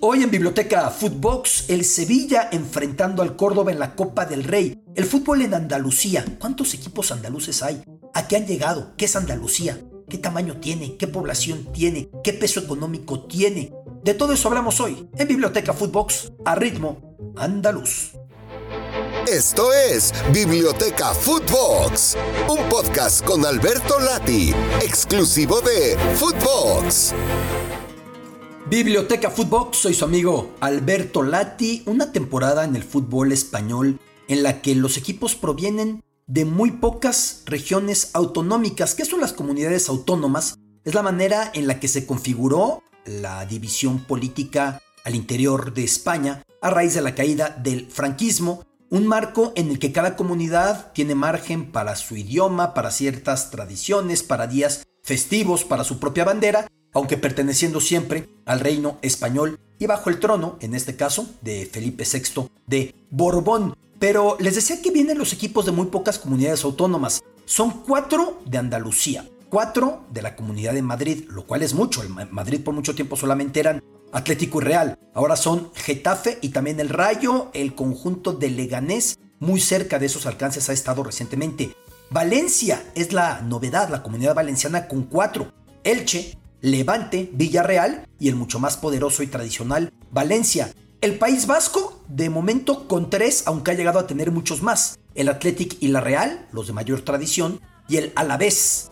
Hoy en Biblioteca Footbox, el Sevilla enfrentando al Córdoba en la Copa del Rey. El fútbol en Andalucía. ¿Cuántos equipos andaluces hay? ¿A qué han llegado? ¿Qué es Andalucía? ¿Qué tamaño tiene? ¿Qué población tiene? ¿Qué peso económico tiene? De todo eso hablamos hoy en Biblioteca Footbox a ritmo andaluz. Esto es Biblioteca Footbox, un podcast con Alberto Lati, exclusivo de Footbox. Biblioteca Fútbol, soy su amigo Alberto Lati, una temporada en el fútbol español en la que los equipos provienen de muy pocas regiones autonómicas. ¿Qué son las comunidades autónomas? Es la manera en la que se configuró la división política al interior de España a raíz de la caída del franquismo, un marco en el que cada comunidad tiene margen para su idioma, para ciertas tradiciones, para días festivos, para su propia bandera aunque perteneciendo siempre al reino español y bajo el trono, en este caso, de Felipe VI de Borbón. Pero les decía que vienen los equipos de muy pocas comunidades autónomas. Son cuatro de Andalucía, cuatro de la comunidad de Madrid, lo cual es mucho. El Madrid por mucho tiempo solamente eran Atlético y Real. Ahora son Getafe y también el Rayo, el conjunto de Leganés, muy cerca de esos alcances ha estado recientemente. Valencia es la novedad, la comunidad valenciana con cuatro. Elche, Levante, Villarreal y el mucho más poderoso y tradicional Valencia. El País Vasco, de momento con tres, aunque ha llegado a tener muchos más. El Athletic y la Real, los de mayor tradición, y el Alavés.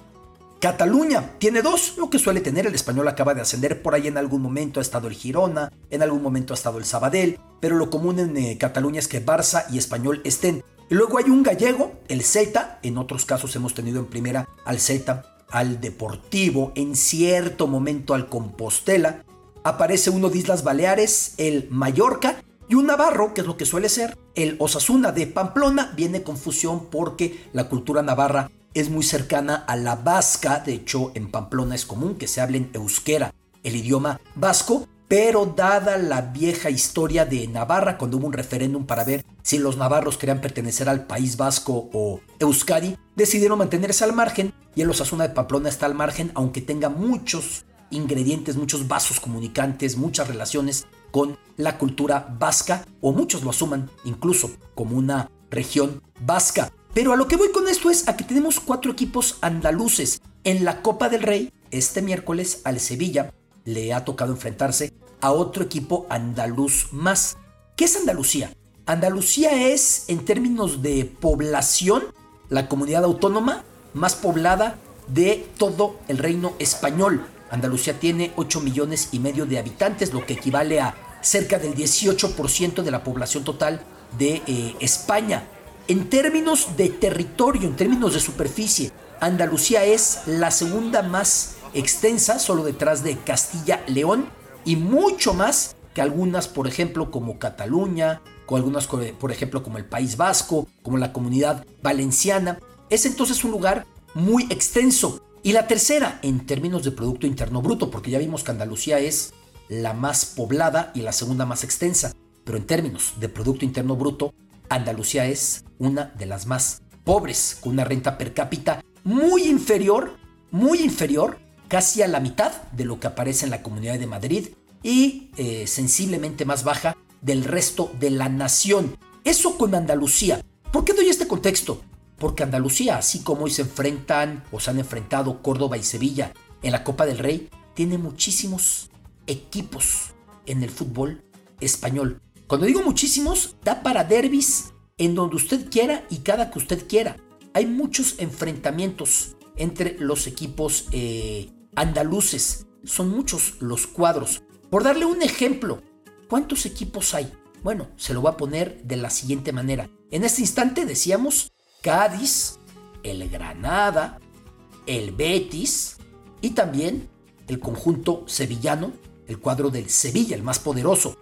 Cataluña tiene dos, lo que suele tener el español acaba de ascender por ahí en algún momento ha estado el Girona, en algún momento ha estado el Sabadell, pero lo común en eh, Cataluña es que Barça y Español estén. Luego hay un gallego, el Celta, en otros casos hemos tenido en primera al Celta al Deportivo, en cierto momento al Compostela, aparece uno de Islas Baleares, el Mallorca, y un navarro, que es lo que suele ser, el Osasuna de Pamplona, viene confusión porque la cultura navarra es muy cercana a la vasca, de hecho en Pamplona es común que se hable en euskera, el idioma vasco, pero dada la vieja historia de Navarra, cuando hubo un referéndum para ver si los navarros querían pertenecer al País Vasco o Euskadi, decidieron mantenerse al margen y el Osasuna de Pamplona está al margen, aunque tenga muchos ingredientes, muchos vasos comunicantes, muchas relaciones con la cultura vasca, o muchos lo asuman incluso como una región vasca. Pero a lo que voy con esto es a que tenemos cuatro equipos andaluces en la Copa del Rey este miércoles al Sevilla le ha tocado enfrentarse a otro equipo andaluz más. ¿Qué es Andalucía? Andalucía es, en términos de población, la comunidad autónoma más poblada de todo el reino español. Andalucía tiene 8 millones y medio de habitantes, lo que equivale a cerca del 18% de la población total de eh, España. En términos de territorio, en términos de superficie, Andalucía es la segunda más extensa, solo detrás de Castilla-León y mucho más que algunas, por ejemplo, como Cataluña, con algunas, por ejemplo, como el País Vasco, como la comunidad valenciana. Es entonces un lugar muy extenso. Y la tercera, en términos de Producto Interno Bruto, porque ya vimos que Andalucía es la más poblada y la segunda más extensa, pero en términos de Producto Interno Bruto, Andalucía es una de las más pobres, con una renta per cápita muy inferior, muy inferior casi a la mitad de lo que aparece en la Comunidad de Madrid y eh, sensiblemente más baja del resto de la nación. Eso con Andalucía. ¿Por qué doy este contexto? Porque Andalucía, así como hoy se enfrentan o se han enfrentado Córdoba y Sevilla en la Copa del Rey, tiene muchísimos equipos en el fútbol español. Cuando digo muchísimos, da para derbis en donde usted quiera y cada que usted quiera. Hay muchos enfrentamientos entre los equipos eh, andaluces. Son muchos los cuadros. Por darle un ejemplo, ¿cuántos equipos hay? Bueno, se lo voy a poner de la siguiente manera. En este instante decíamos Cádiz, el Granada, el Betis y también el conjunto sevillano, el cuadro del Sevilla, el más poderoso.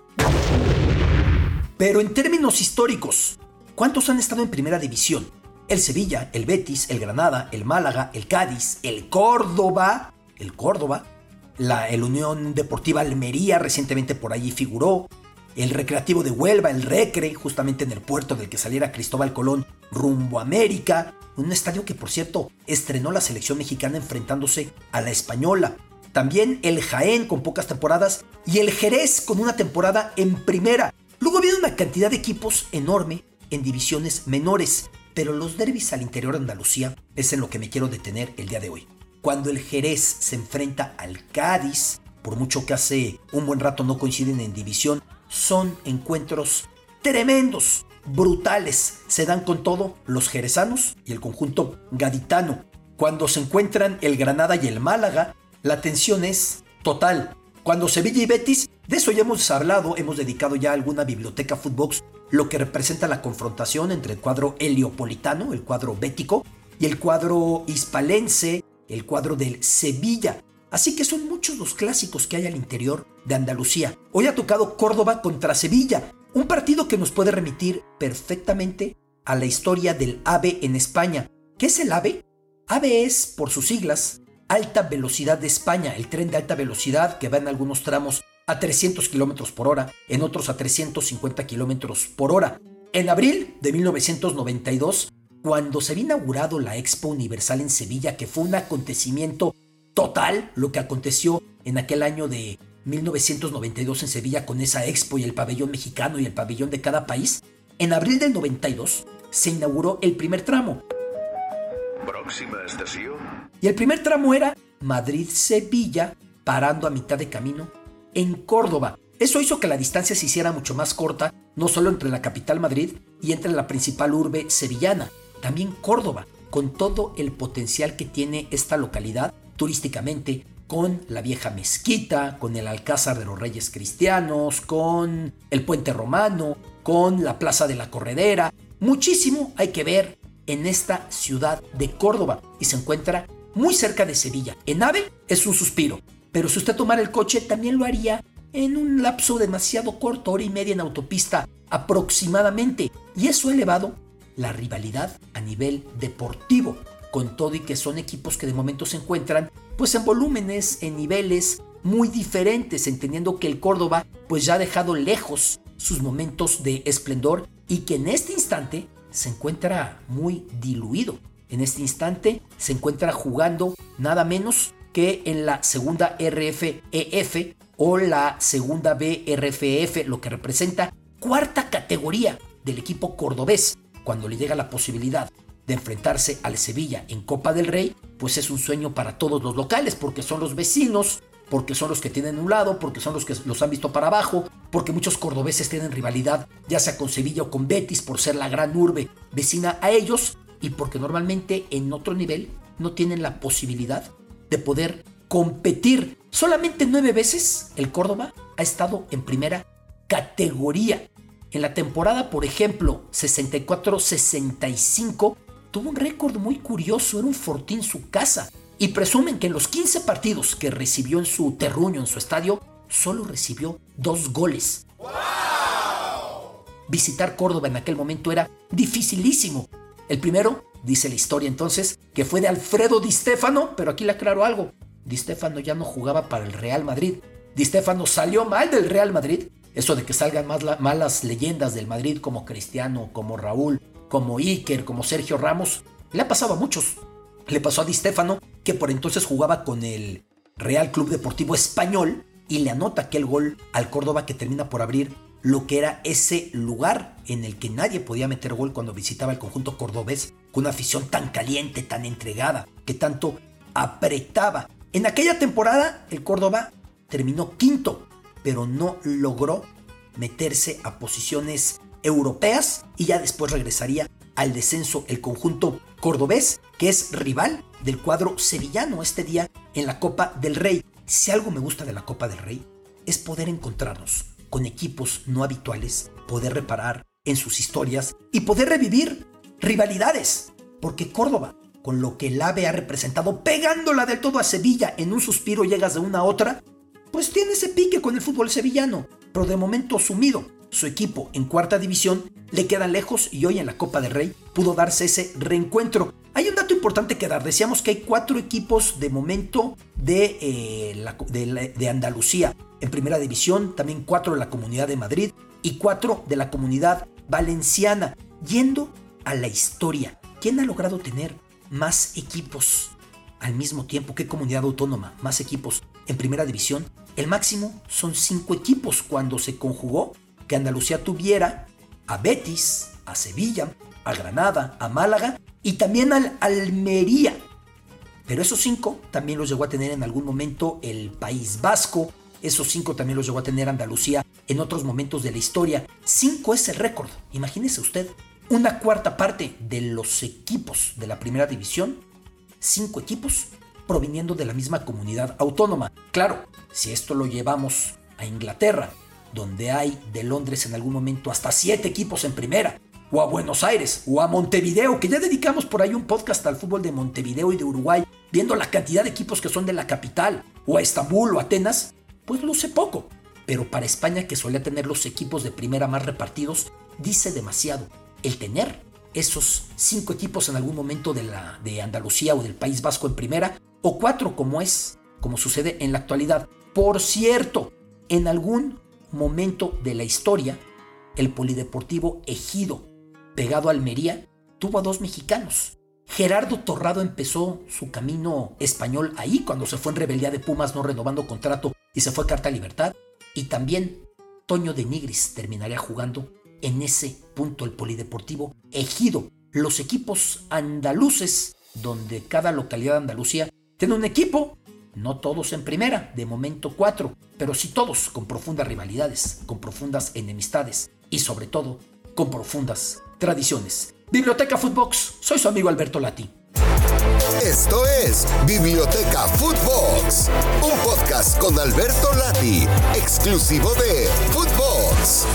Pero en términos históricos, ¿cuántos han estado en primera división? El Sevilla, el Betis, el Granada, el Málaga, el Cádiz, el Córdoba el Córdoba, la el Unión Deportiva Almería recientemente por allí figuró, el Recreativo de Huelva, el Recre, justamente en el puerto del que saliera Cristóbal Colón rumbo América, un estadio que por cierto estrenó la selección mexicana enfrentándose a la española. también el Jaén con pocas temporadas y el Jerez con una temporada en primera. Luego viene una cantidad de equipos enorme en divisiones menores, pero los derbis al interior de Andalucía es en lo que me quiero detener el día de hoy. Cuando el Jerez se enfrenta al Cádiz, por mucho que hace un buen rato no coinciden en división, son encuentros tremendos, brutales. Se dan con todo los jerezanos y el conjunto gaditano. Cuando se encuentran el Granada y el Málaga, la tensión es total. Cuando Sevilla y Betis, de eso ya hemos hablado, hemos dedicado ya alguna biblioteca Footbox, lo que representa la confrontación entre el cuadro heliopolitano, el cuadro bético, y el cuadro hispalense, el cuadro del Sevilla. Así que son muchos los clásicos que hay al interior de Andalucía. Hoy ha tocado Córdoba contra Sevilla, un partido que nos puede remitir perfectamente a la historia del AVE en España. ¿Qué es el AVE? AVE es, por sus siglas, Alta Velocidad de España, el tren de alta velocidad que va en algunos tramos a 300 km por hora, en otros a 350 km por hora. En abril de 1992, cuando se había inaugurado la Expo Universal en Sevilla, que fue un acontecimiento total, lo que aconteció en aquel año de 1992 en Sevilla con esa expo y el pabellón mexicano y el pabellón de cada país, en abril del 92 se inauguró el primer tramo. Próxima estación. Y el primer tramo era Madrid-Sevilla, parando a mitad de camino en Córdoba. Eso hizo que la distancia se hiciera mucho más corta, no solo entre la capital Madrid y entre la principal urbe sevillana, también Córdoba, con todo el potencial que tiene esta localidad turísticamente, con la vieja mezquita, con el Alcázar de los Reyes Cristianos, con el puente romano, con la Plaza de la Corredera. Muchísimo hay que ver en esta ciudad de Córdoba y se encuentra muy cerca de Sevilla. En AVE es un suspiro, pero si usted tomara el coche también lo haría en un lapso demasiado corto, hora y media en autopista aproximadamente, y eso elevado la rivalidad a nivel deportivo con todo y que son equipos que de momento se encuentran pues en volúmenes, en niveles muy diferentes, entendiendo que el Córdoba pues ya ha dejado lejos sus momentos de esplendor y que en este instante se encuentra muy diluido. En este instante se encuentra jugando nada menos que en la segunda RFEF o la segunda BRFF, lo que representa cuarta categoría del equipo cordobés, cuando le llega la posibilidad de enfrentarse al Sevilla en Copa del Rey, pues es un sueño para todos los locales, porque son los vecinos, porque son los que tienen un lado, porque son los que los han visto para abajo, porque muchos cordobeses tienen rivalidad, ya sea con Sevilla o con Betis, por ser la gran urbe vecina a ellos, y porque normalmente en otro nivel no tienen la posibilidad de poder competir. Solamente nueve veces el Córdoba ha estado en primera categoría. En la temporada, por ejemplo, 64-65, tuvo un récord muy curioso, era un fortín su casa. Y presumen que en los 15 partidos que recibió en su terruño, en su estadio, solo recibió dos goles. Visitar Córdoba en aquel momento era dificilísimo. El primero, dice la historia entonces, que fue de Alfredo Di Stefano, pero aquí le aclaro algo. Di Stefano ya no jugaba para el Real Madrid. Di Stefano salió mal del Real Madrid. Eso de que salgan más malas leyendas del Madrid como Cristiano, como Raúl, como Iker, como Sergio Ramos, le ha pasado a muchos. Le pasó a Di Stefano, que por entonces jugaba con el Real Club Deportivo Español y le anota aquel gol al Córdoba que termina por abrir lo que era ese lugar en el que nadie podía meter gol cuando visitaba el conjunto cordobés, con una afición tan caliente, tan entregada, que tanto apretaba. En aquella temporada el Córdoba terminó quinto, pero no logró meterse a posiciones europeas y ya después regresaría al descenso el conjunto cordobés, que es rival del cuadro sevillano este día en la Copa del Rey. Si algo me gusta de la Copa del Rey es poder encontrarnos con equipos no habituales, poder reparar en sus historias y poder revivir rivalidades, porque Córdoba, con lo que el AVE ha representado, pegándola del todo a Sevilla en un suspiro llegas de una a otra, pues tiene ese pique con el fútbol sevillano, pero de momento sumido su equipo en cuarta división le queda lejos y hoy en la Copa del Rey pudo darse ese reencuentro. Hay un dato importante que dar. Decíamos que hay cuatro equipos de momento de, eh, de, Andalucía en primera división, también cuatro de la Comunidad de Madrid y cuatro de la Comunidad Valenciana. Yendo a la historia, ¿quién ha logrado tener más equipos al mismo tiempo? ¿Qué comunidad autónoma? Más equipos. en primera división, el máximo son cinco equipos cuando se conjugó que Andalucía tuviera a Betis, a Sevilla, a Granada, a Málaga y también al Almería. Pero esos cinco también los llegó a tener en algún momento el País Vasco, esos cinco también los llegó a tener Andalucía en otros momentos de la historia. Cinco es el récord. Imagínese usted, una cuarta parte de los equipos de la primera división, cinco equipos proviniendo de la misma comunidad autónoma. Claro, si esto lo llevamos a Inglaterra, donde hay de Londres en algún momento hasta siete equipos en primera, o a Buenos Aires, o a Montevideo, que ya dedicamos por ahí un podcast al fútbol de Montevideo y de Uruguay, viendo la cantidad de equipos que son de la capital, o a Estambul o Atenas, pues luce poco. Pero para España, que solía tener los equipos de primera más repartidos, dice demasiado. El tener esos cinco equipos en algún momento de, la, de Andalucía o del País Vasco en primera, o cuatro como es, como sucede en la actualidad. Por cierto, en algún momento de la historia, el Polideportivo Ejido, pegado a Almería, tuvo a dos mexicanos. Gerardo Torrado empezó su camino español ahí cuando se fue en rebeldía de Pumas no renovando contrato y se fue Carta Libertad. Y también Toño de Nigris terminaría jugando en ese punto el Polideportivo Ejido. Los equipos andaluces, donde cada localidad de Andalucía tiene un equipo, no todos en primera, de momento cuatro, pero sí todos con profundas rivalidades, con profundas enemistades y sobre todo con profundas tradiciones. Biblioteca Footbox, soy su amigo Alberto Lati. Esto es Biblioteca Footbox, un podcast con Alberto Lati, exclusivo de Footbox.